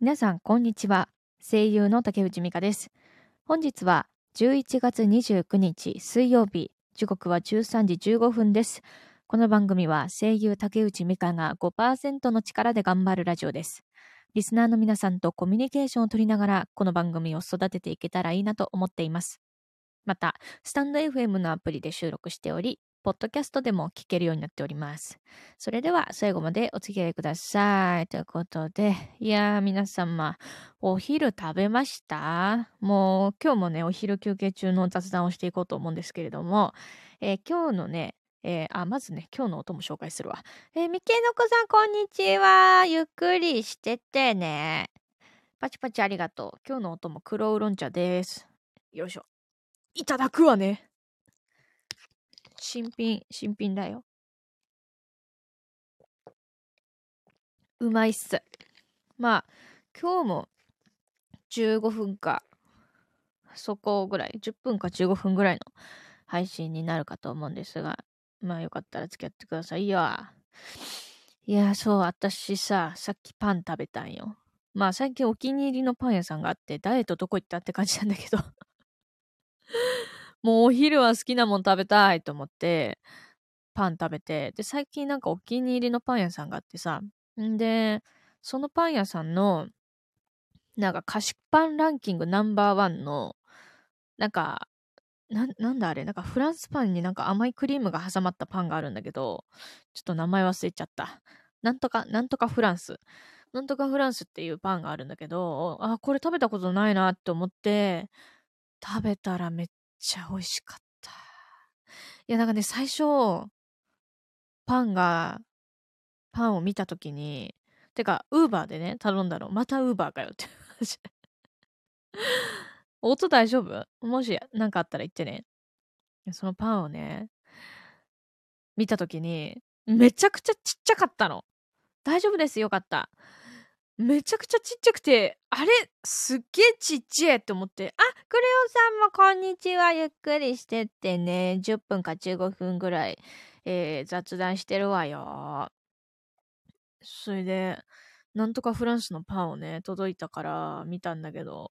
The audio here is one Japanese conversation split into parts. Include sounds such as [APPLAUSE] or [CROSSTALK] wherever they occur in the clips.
皆さん、こんにちは。声優の竹内美香です。本日は11月29日水曜日、時刻は13時15分です。この番組は声優竹内美香が5%の力で頑張るラジオです。リスナーの皆さんとコミュニケーションを取りながら、この番組を育てていけたらいいなと思っています。また、スタンド FM のアプリで収録しており、ポッドキャストでも聞けるようになっております。それでは最後までお付き合いください。ということで、いやー皆様、お昼食べました？もう今日もね、お昼休憩中の雑談をしていこうと思うんですけれども、えー今日のね、えーあ、まずね、今日の音も紹介するわ。えー、みけのこさん、こんにちは。ゆっくりしててね。パチパチありがとう。今日の音も黒ウーロン茶です。よいしょ。いただくわね。新品、新品だよ。うまいっす。まあ、今日も15分か、そこぐらい、10分か15分ぐらいの配信になるかと思うんですが、まあよかったら付き合ってくださいよ。いや、そう、私さ、さっきパン食べたんよ。まあ最近お気に入りのパン屋さんがあって、ダイエットどこ行ったって感じなんだけど。もうお昼は好きなもん食べたいと思って、パン食べて、で、最近なんかお気に入りのパン屋さんがあってさ、んで、そのパン屋さんの、なんか菓子パンランキングナンバーワンの、なんか、ななんだあれなんかフランスパンになんか甘いクリームが挟まったパンがあるんだけど、ちょっと名前忘れちゃった。なんとか、なんとかフランス。なんとかフランスっていうパンがあるんだけど、あ、これ食べたことないなって思って、食べたらめっちゃ美味しかった。いや、なんかね、最初、パンが、パンを見たときに、てか、ウーバーでね、頼んだの。またウーバーかよって。[LAUGHS] 音大丈夫？もし何かあったら言ってね。そのパンをね、見たときに、めちゃくちゃちっちゃかったの。大丈夫です。よかった。めちゃくちゃちっちゃくて、あれすっげえちっちゃいって思って、あ、クレヨンさんもこんにちは。ゆっくりしてってね。10分か15分ぐらい、えー雑談してるわよ。それで、なんとかフランスのパンをね、届いたから見たんだけど、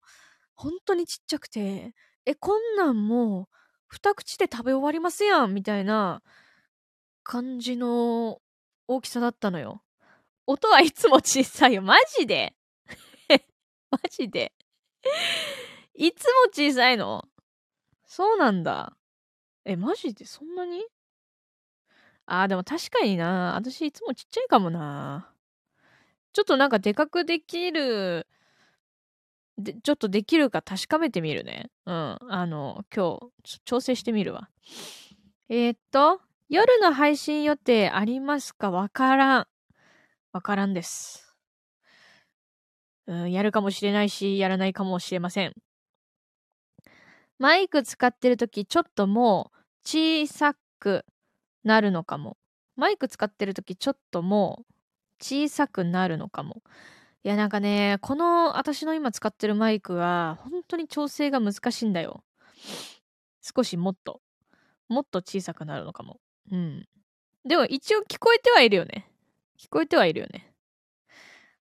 本当にちっちゃくて、え、こんなんもう、二口で食べ終わりますやんみたいな感じの大きさだったのよ。音はいつも小さいよ。マジで [LAUGHS] マジでいつも小さいの？そうなんだ。え、マジで？そんなに？あー、でも確かにな。私いつもちっちゃいかもな。ちょっとなんかでかくできる、で、ちょっとできるか確かめてみるね。うん。あの、今日、調整してみるわ。えーっと、夜の配信予定ありますか？わからん。わからんです。うん、やるかもしれないし、やらないかもしれません。マイク使ってるとき、ちょっともう小さくなるのかも。マイク使ってるとき、ちょっともう小さくなるのかも。いや、なんかね、この私の今使ってるマイクは、本当に調整が難しいんだよ。少しもっと、もっと小さくなるのかも。うん。でも一応聞こえてはいるよね。聞こえてはいるよね。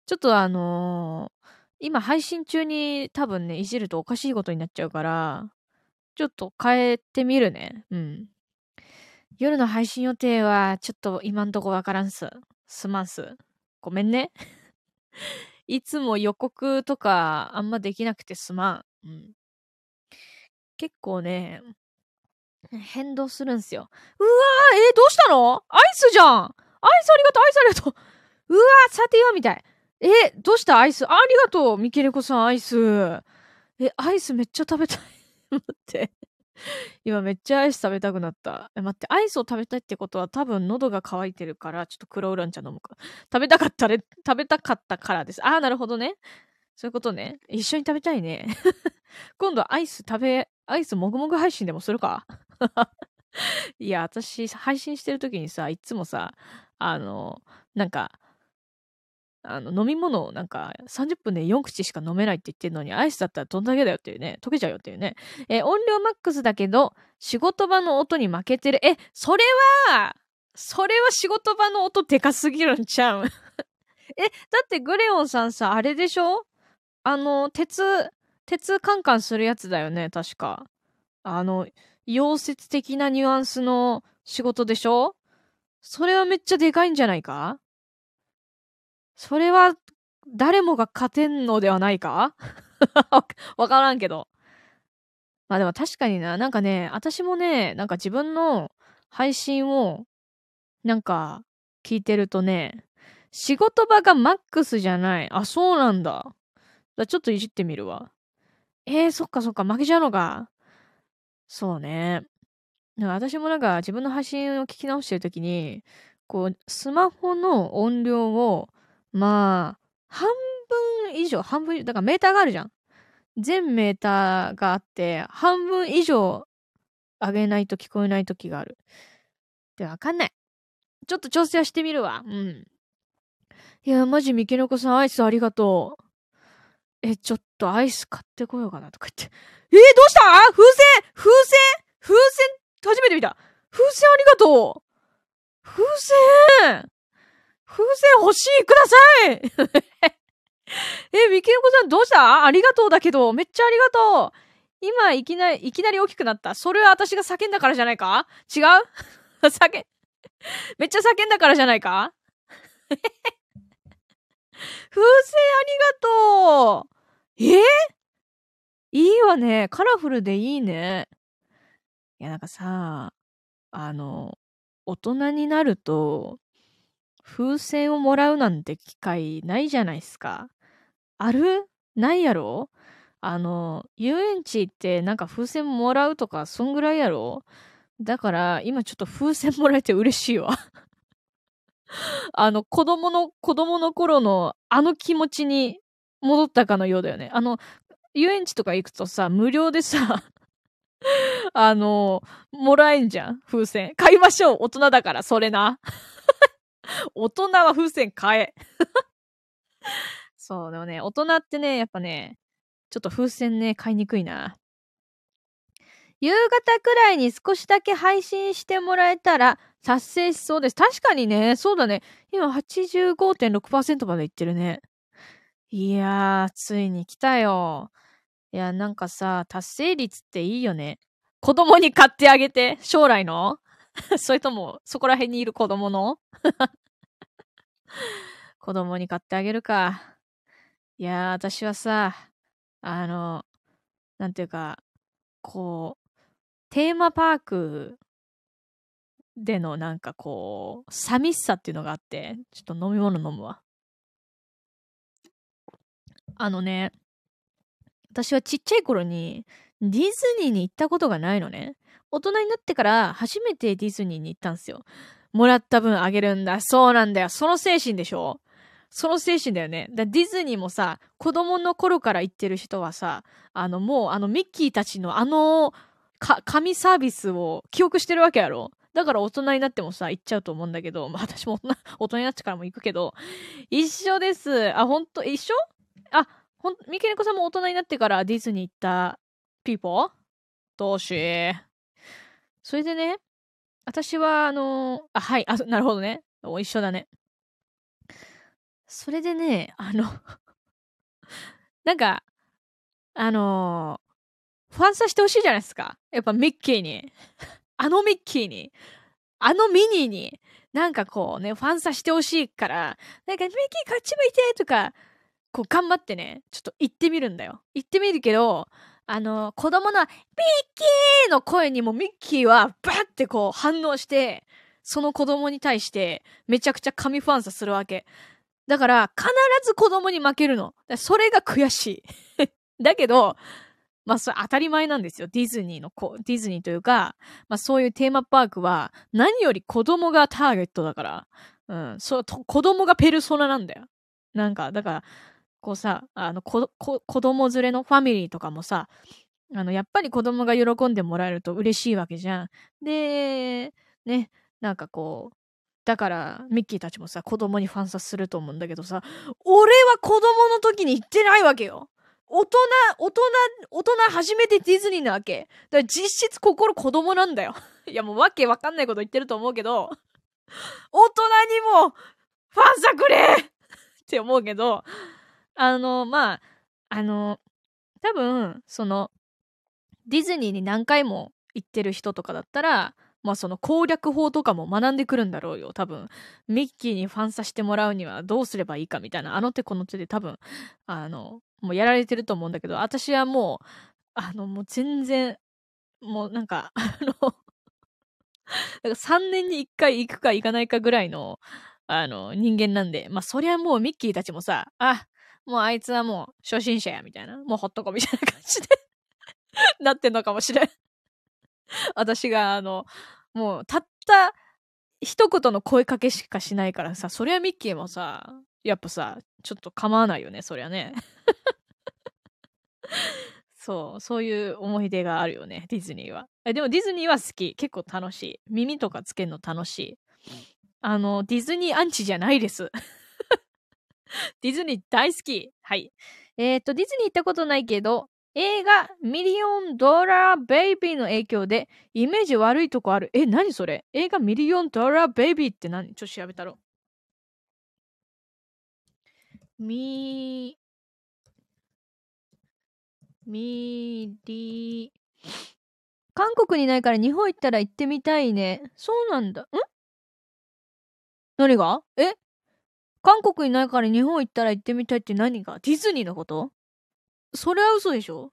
ちょっとあのー今配信中に多分ね、いじるとおかしいことになっちゃうから、ちょっと変えてみるね。うん。夜の配信予定は、ちょっと今んとこわからんす。すまんす。ごめんね。[LAUGHS] いつも予告とかあんまできなくてすまん。うん。結構ね、変動するんすよ。うわー、えーどうしたの？アイスじゃんアイスありがとうアイスありがとううわ、さてはみたい。えどうした？アイス？ありがとうミケレコさん、アイス。え、アイスめっちゃ食べたい。待って。今めっちゃアイス食べたくなった。え、待って、アイスを食べたいってことは多分喉が渇いてるから、ちょっと黒ウーロン茶飲むか。食べたかったれ、食べたかったからです。ああ、なるほどね。そういうことね。一緒に食べたいね。[LAUGHS] 今度アイス食べ、アイスもぐもぐ配信でもするか？[LAUGHS] いや、私、配信してる時にさ、いつもさ、あの、なんか、あの、飲み物をなんか30分で4口しか飲めないって言ってるのに、アイスだったらどんだけだよっていうね。溶けちゃうよっていうね。えー音量マックスだけど、仕事場の音に負けてる。え、それは、それは仕事場の音でかすぎるんちゃう？え、[LAUGHS] え、だってグレオンさんさ、あれでしょ？あの、鉄、鉄カンカンするやつだよね、確か。あの、溶接的なニュアンスの仕事でしょ？それはめっちゃでかいんじゃないか？それは、誰もが勝てんのではないか？[LAUGHS] わからんけど。まあでも確かにな、なんかね、私もね、なんか自分の配信を、なんか、聞いてるとね、仕事場がマックスじゃない。あ、そうなんだ。だちょっといじってみるわ。えー、そっかそっか、負けちゃうのか。そうね。私もなんか自分の配信を聞き直してるときに、こう、スマホの音量を、まあ、半分以上、半分、だからメーターがあるじゃん。全メーターがあって、半分以上上げないと聞こえないときがある。で、わかんない。ちょっと調整はしてみるわ。うん。いや、マジ、三毛の子さん、アイスありがとう。え、ちょっとアイス買ってこようかなとか言って。えー、どうした？風船？風船？風船初めて見た。風船ありがとう。風船。風船欲しい。ください。[LAUGHS] え、ミケの子さんどうした？ありがとうだけど、めっちゃありがとう。今、いきなり、いきなり大きくなった。それは私が叫んだからじゃないか？違う？[LAUGHS] 叫、めっちゃ叫んだからじゃないか？[LAUGHS] 風船ありがとう。え？いいわね。カラフルでいいね。いや、なんかさ、あの、大人になると、風船をもらうなんて機会ないじゃないですか。ある？ないやろ？あの、遊園地ってなんか風船もらうとか、そんぐらいやろ？だから、今ちょっと風船もらえて嬉しいわ。[LAUGHS] あの、子供の、子供の頃のあの気持ちに戻ったかのようだよね。あの、遊園地とか行くとさ、無料でさ、[LAUGHS] あの、もらえんじゃん風船。買いましょう大人だから、それな。[LAUGHS] 大人は風船買え。[LAUGHS] そう、でもね、大人ってね、やっぱね、ちょっと風船ね、買いにくいな。夕方くらいに少しだけ配信してもらえたら達成しそうです。確かにね、そうだね。今85.6%までいってるね。いやー、ついに来たよ。いや、なんかさ、達成率っていいよね。子供に買ってあげて、将来の？[LAUGHS] それとも、そこら辺にいる子供の？[LAUGHS] 子供に買ってあげるか。いや、私はさ、あの、なんていうか、こう、テーマパークでのなんかこう、寂しさっていうのがあって、ちょっと飲み物飲むわ。あのね、私はちっちゃい頃にディズニーに行ったことがないのね。大人になってから初めてディズニーに行ったんですよ。もらった分あげるんだ。そうなんだよ。その精神でしょその精神だよね。だディズニーもさ、子供の頃から行ってる人はさ、あのもうあのミッキーたちのあの、か、神サービスを記憶してるわけやろだから大人になってもさ、行っちゃうと思うんだけど、まあ私も大人になってからも行くけど、一緒です。あ、ほんと、一緒？あ、ほん、三毛猫さんも大人になってからディズニー行ったピーポー？どうし？それでね、私は、あの、あ、はい、あ、なるほどね。お一緒だね。それでね、あの [LAUGHS] なんか、あのー、ファンサしてほしいじゃないですか。やっぱミッキーに。[LAUGHS] あのミッキーに。あのミニーに。なんかこうね、ファンサしてほしいから、なんかミッキーこっち向いてとか、こう頑張ってね、ちょっと行ってみるんだよ。行ってみるけど、あの、子供のミッキーの声にもミッキーはバッてこう反応して、その子供に対してめちゃくちゃ神ファンサするわけ。だから必ず子供に負けるの。それが悔しい。[LAUGHS] だけど、まあそれ当たり前なんですよ。ディズニーの子、ディズニーというか、まあそういうテーマパークは何より子供がターゲットだから、うん、そう、子供がペルソナなんだよ。なんか、だから、こうさ、あの、子供連れのファミリーとかもさ、あの、やっぱり子供が喜んでもらえると嬉しいわけじゃん。で、ね、なんかこう、だから、ミッキーたちもさ、子供にファンサすると思うんだけどさ、俺は子供の時に行ってないわけよ。大人、大人、大人初めてディズニーなわけ。だから実質心子供なんだよ。[LAUGHS] いやもうわけわかんないこと言ってると思うけど、大人にもファンサくれって思うけど、あの、まあ、あの、多分、その、ディズニーに何回も行ってる人とかだったら、まあその攻略法とかも学んでくるんだろうよ。多分、ミッキーにファンさしてもらうにはどうすればいいかみたいな、あの手この手で多分、あの、もうやられてると思うんだけど、私はもう、あの、もう全然、もうなんか、[LAUGHS] あの、3年に1回行くか行かないかぐらいの、あの、人間なんで、まあそりゃもうミッキーたちもさ、あ、もうあいつはもう初心者や、みたいな。もうほっとこみたいな感じでなってんのかもしれん私が、あの、もう、たった一言の声かけしかしないからさ、そりゃミッキーもさ、やっぱさ、ちょっと構わないよね、そりゃね。[LAUGHS] そう、そういう思い出があるよね、ディズニーは。えでもディズニーは好き。結構楽しい。耳とかつけるの楽しい。あの、ディズニーアンチじゃないです。[LAUGHS] ディズニー大好き。はい。えっ、ー、と、ディズニー行ったことないけど、映画ミリオンドラーベイビーの影響でイメージ悪いとこある。え、何それ？映画ミリオンドラーベイビーって何？ちょっと調べたろ。み、みり、韓国にないから日本行ったら行ってみたいね。そうなんだ。ん？何が？え？韓国にないから日本行ったら行ってみたいって何が？ディズニーのこと？それは嘘でしょ？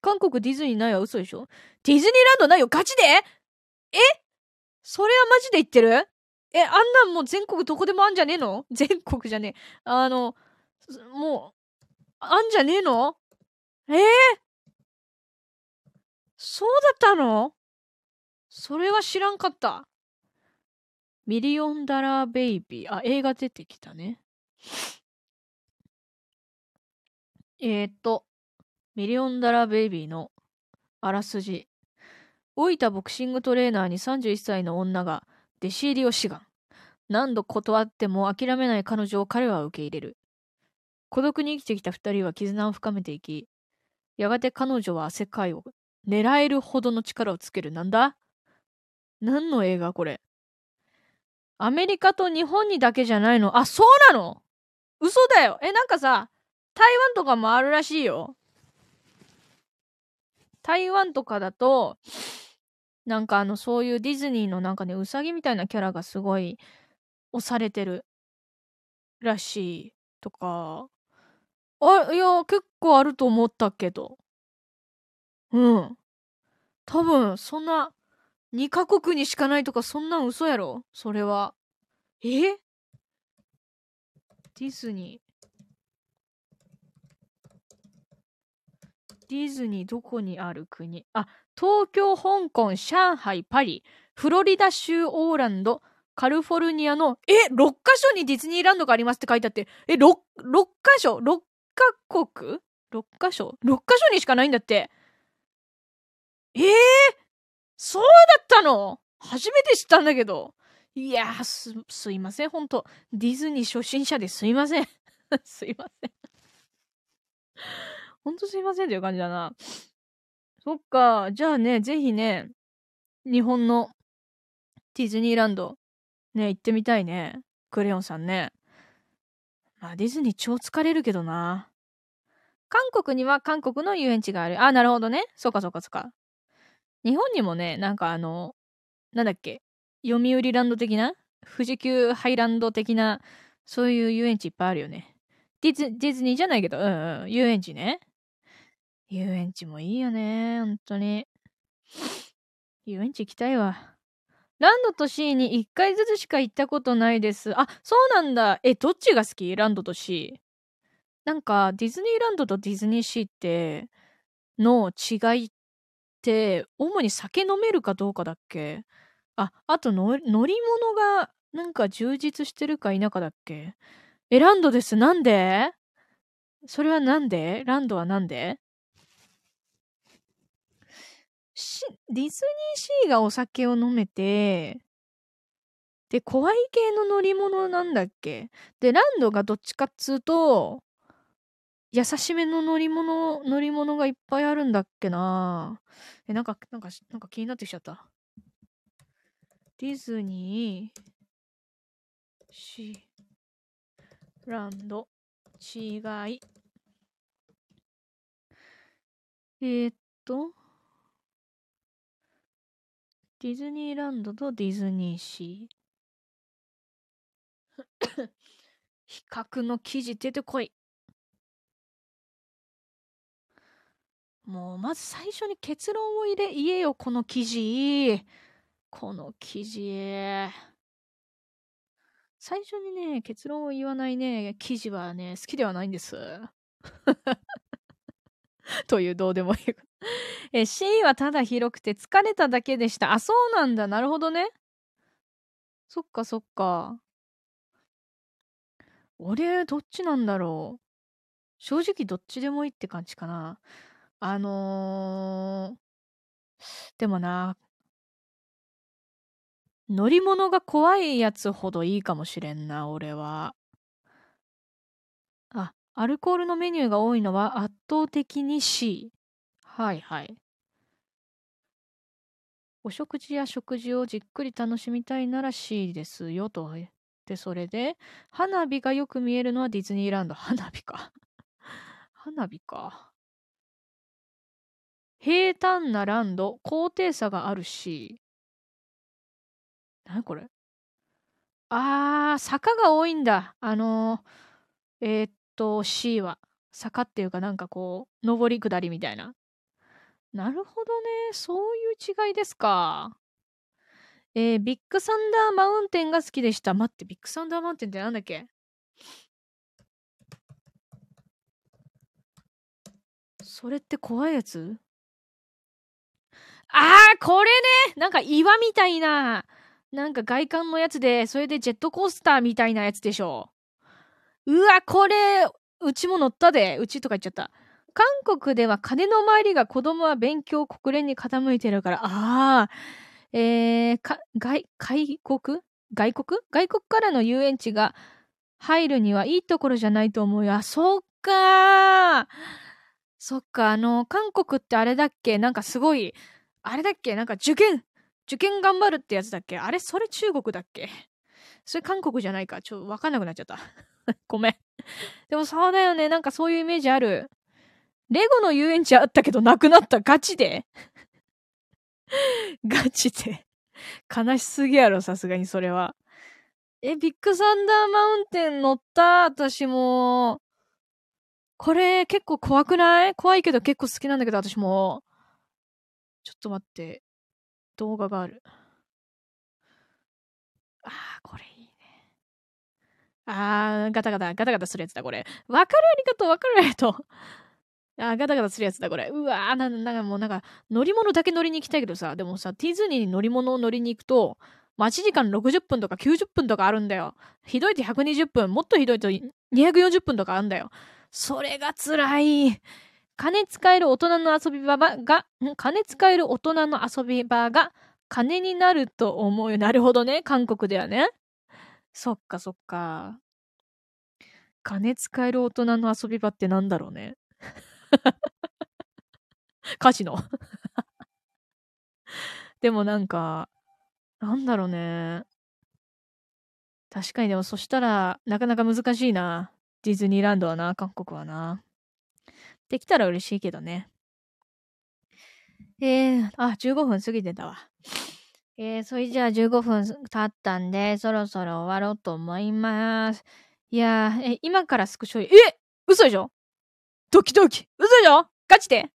韓国ディズニーないは嘘でしょ？ディズニーランドないよガチで？え？それはマジで言ってる？え、あんなんもう全国どこでもあんじゃねえの？全国じゃねえ。あの、もう、あんじゃねえの？え？ー、そうだったの？それは知らんかった。ミリオンダラーベイビー。あ、映画出てきたね。えー、っと、ミリオンダラーベイビーのあらすじ。老いたボクシングトレーナーに31歳の女が弟子入りを志願。何度断っても諦めない彼女を彼は受け入れる。孤独に生きてきた二人は絆を深めていき、やがて彼女は世界を狙えるほどの力をつける。なんだ？何の映画これ？アメリカと日本にだけじゃないの？あ、そうなの？嘘だよ。え、なんかさ、台湾とかもあるらしいよ。台湾とかだと、なんかあの、そういうディズニーのなんかね、うさぎみたいなキャラがすごい押されてるらしいとか、あ、いや、結構あると思ったけど。うん。多分、そんな、2カ国にしかないとか、そんなん嘘やろ？それは。え？ディズニー。ディズニーどこにある国？あ、東京、香港、上海、パリ、フロリダ州、オーランド、カリフォルニアの、え、6カ所にディズニーランドがありますって書いてあって、え、6、6カ所 ?6 カ国 ?6 カ所 ?6 カ所にしかないんだって。え？ー、そうだったの？初めて知ったんだけど。いやす、すいません、ほんと。ディズニー初心者ですいません。[LAUGHS] すいません。ほんとすいませんっていう感じだな。そっか。じゃあね、ぜひね、日本のディズニーランド、ね、行ってみたいね。クレヨンさんね。まあ、ディズニー超疲れるけどな。韓国には韓国の遊園地がある。あ、なるほどね。そっかそっかそっか。日本にもね、なんかあの、なんだっけ、読売ランド的な富士急ハイランド的な、そういう遊園地いっぱいあるよね。ディズディズニーじゃないけど、うんうん、遊園地ね。遊園地もいいよね、ほんとに。遊園地行きたいわ。ランドとシーに1回ずつしか行ったことないです。あ、そうなんだ。え、どっちが好き？ランドとシー。なんか、ディズニーランドとディズニーシーって、の違いって、主に酒飲めるかどうかだっけ？あ、あと乗り物がなんか充実してるか否かだっけ？え、ランドです。なんで？それはなんで？ランドはなんで？し、ディズニーシーがお酒を飲めて、で、怖い系の乗り物なんだっけ？で、ランドがどっちかっつうと、優しめの乗り物、乗り物がいっぱいあるんだっけなえ、なんか、なんか、なんか気になってきちゃった。ディズニー、シー、ランド、違い。えー、っと、ディズニーランドとディズニーシー。[COUGHS] 比較の記事出てこい。もう、まず最初に結論を入れ、言えよ、この記事。この記事。最初にね、結論を言わないね、記事はね、好きではないんです。[LAUGHS] というどうでもいい。え、C はただ広くて疲れただけでした。あ、そうなんだ。なるほどね。そっかそっか。俺、どっちなんだろう。正直どっちでもいいって感じかな。あのー、でもな、乗り物が怖いやつほどいいかもしれんな、俺は。あ、アルコールのメニューが多いのは圧倒的に C。はいはい。お食事や食事をじっくり楽しみたいなら C ですよと。で、それで、花火がよく見えるのはディズニーランド。花火か。[LAUGHS] 花火か。平坦なランド、高低差があるし。何これ？あー、坂が多いんだ。あのー、えー、っと、C は。坂っていうかなんかこう、上り下りみたいな。なるほどね。そういう違いですか。えー、ビッグサンダーマウンテンが好きでした。待って、ビッグサンダーマウンテンってなんだっけ？それって怖いやつ？あー、これねなんか岩みたいな、なんか外観のやつで、それでジェットコースターみたいなやつでしょ。うわ、これ、うちも乗ったで。うちとか言っちゃった。韓国では金の回りが子供は勉強国連に傾いてるから、ああ、えー、か、外、外国？外国？外国からの遊園地が入るにはいいところじゃないと思うよ。あ、そっかそっか、あの、韓国ってあれだっけ？なんかすごい、あれだっけ？なんか受験受験頑張るってやつだっけ？あれそれ中国だっけ？それ韓国じゃないかちょっとわかんなくなっちゃった。[LAUGHS] ごめん。でもそうだよね。なんかそういうイメージある。レゴの遊園地あったけどなくなった。ガチで [LAUGHS] ガチで。悲しすぎやろ、さすがにそれは。え、ビッグサンダーマウンテン乗った？私も。これ結構怖くない？怖いけど結構好きなんだけど、私も。ちょっと待って。動画がある。ああ、これいいね。ああ、ガタガタ、ガタガタするやつだ、これ。わかるありがとう、わかるありがとう。ああガタガタするやつだ、これ。うわーな、なんかもうなんか、乗り物だけ乗りに行きたいけどさ、でもさ、ディズニーに乗り物を乗りに行くと、待ち時間60分とか90分とかあるんだよ。ひどいと120分、もっとひどいと240分とかあるんだよ。それが辛い。金使える大人の遊び場が、金使える大人の遊び場が金になると思うよ。なるほどね。韓国ではね。そっかそっか。金使える大人の遊び場ってなんだろうね。カジノでもなんか、なんだろうね。確かにでもそしたら、なかなか難しいな。ディズニーランドはな、韓国はな。できたら嬉しいけどね。えー、あ、15分過ぎてたわ。えー、それじゃあ15分経ったんで、そろそろ終わろうと思います。いやー、え、今からスクショ、え嘘でしょ？ドキドキ。嘘でしょ？ガチで？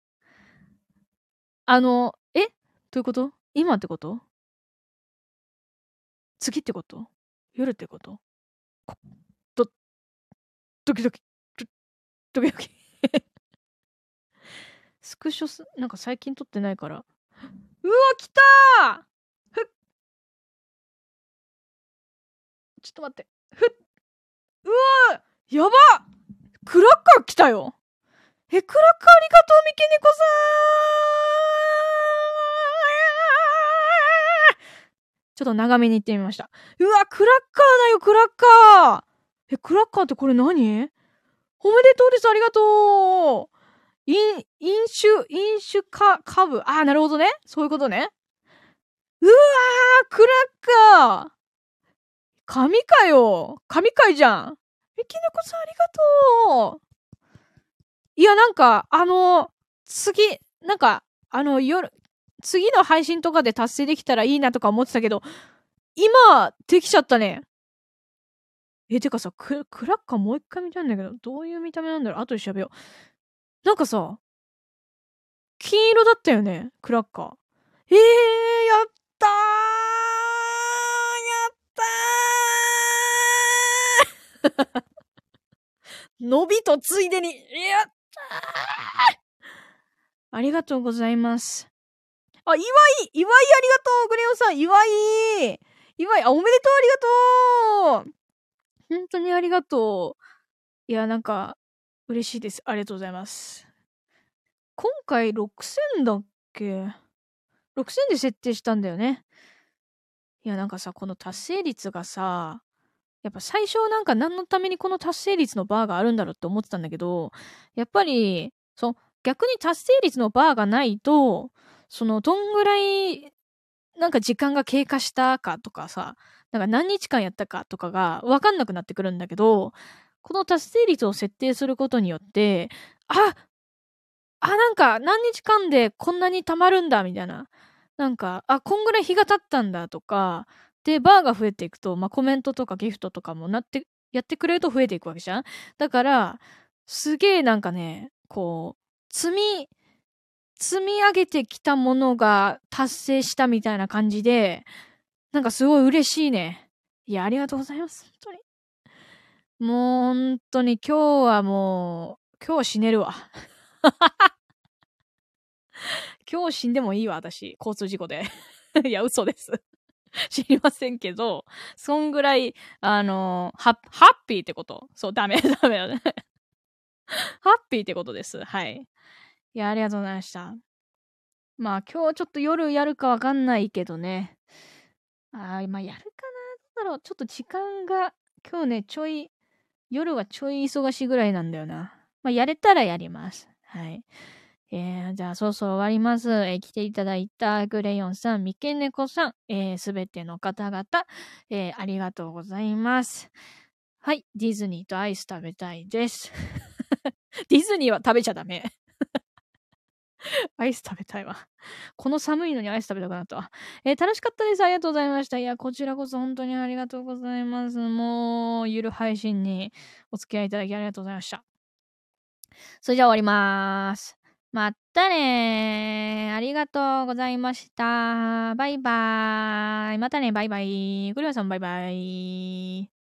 あの、え？どういうこと？今ってこと？次ってこと？夜ってこと？ど、ドキドキ、ドキドキ。スクショす、なんか最近撮ってないから。うわ、来たふっ。ちょっと待って。ふっ。うわやば！クラッカー来たよ。え、クラッカーありがとう、三毛猫さん。ちょっと長めに行ってみました。うわ、クラッカーだよ、クラッカー！え、クラッカーってこれ何？おめでとうです、ありがとう！飲、飲酒、飲酒か、株。ああ、なるほどね。そういうことね。うわー、クラッカー神かよ神回じゃんミキネコさんありがとういや、なんか、あの、次、なんか、あの、夜、次の配信とかで達成できたらいいなとか思ってたけど、今、できちゃったね。え、てかさ、ククラッカーもう一回見たいんだけど、どういう見た目なんだろう？後で調べよう。なんかさ、金色だったよね、クラッカー。えー、やったーやったー [LAUGHS] 伸びとついでに、やったーありがとうございます。あ、祝い祝いありがとうグレオさん祝い祝いあ、おめでとうありがとう本当にありがとう。いや、なんか、嬉しいです。ありがとうございます。今回6000だっけ ?6000 で設定したんだよね。いや、なんかさ、この達成率がさ、やっぱ最初なんか何のためにこの達成率のバーがあるんだろうって思ってたんだけど、やっぱり、そ逆に達成率のバーがないと、そのどんぐらいなんか時間が経過したかとかさ、なんか何日間やったかとかがわかんなくなってくるんだけど、この達成率を設定することによって、ああ、なんか何日間でこんなに溜まるんだみたいな。なんか、あ、こんぐらい日が経ったんだとか、で、バーが増えていくと、まあ、コメントとかギフトとかもなって、やってくれると増えていくわけじゃんだから、すげえなんかね、こう、積み、積み上げてきたものが達成したみたいな感じで、なんかすごい嬉しいね。いや、ありがとうございます。本当に。もう本当に今日はもう、今日死ねるわ。[LAUGHS] 今日死んでもいいわ、私。交通事故で。[LAUGHS] いや、嘘です。知りませんけど、そんぐらい、あのハッピーってこと？そう、ダメ、[LAUGHS] ダメだね。ハッピーってことです。はい。いや、ありがとうございました。まあ、今日ちょっと夜やるかわかんないけどね。あまあ、やるかな。どうだろう。ちょっと時間が、今日ね、ちょい、夜はちょい忙しいぐらいなんだよな。まあ、やれたらやります。はい。えー、じゃあ、そろそろ終わります。えー、来ていただいたグレヨンさん、三毛猫さん、えす、べての方々、えー、ありがとうございます。はい、ディズニーとアイス食べたいです。[LAUGHS] ディズニーは食べちゃダメ。[LAUGHS] アイス食べたいわ。この寒いのにアイス食べたくなったわ。えー、楽しかったです。ありがとうございました。いや、こちらこそ本当にありがとうございます。もう、ゆる配信にお付き合いいただきありがとうございました。それじゃあ終わりまーす。まったねありがとうございました。バイバーイ。またね、バイバイ。グリオさんバイバイ。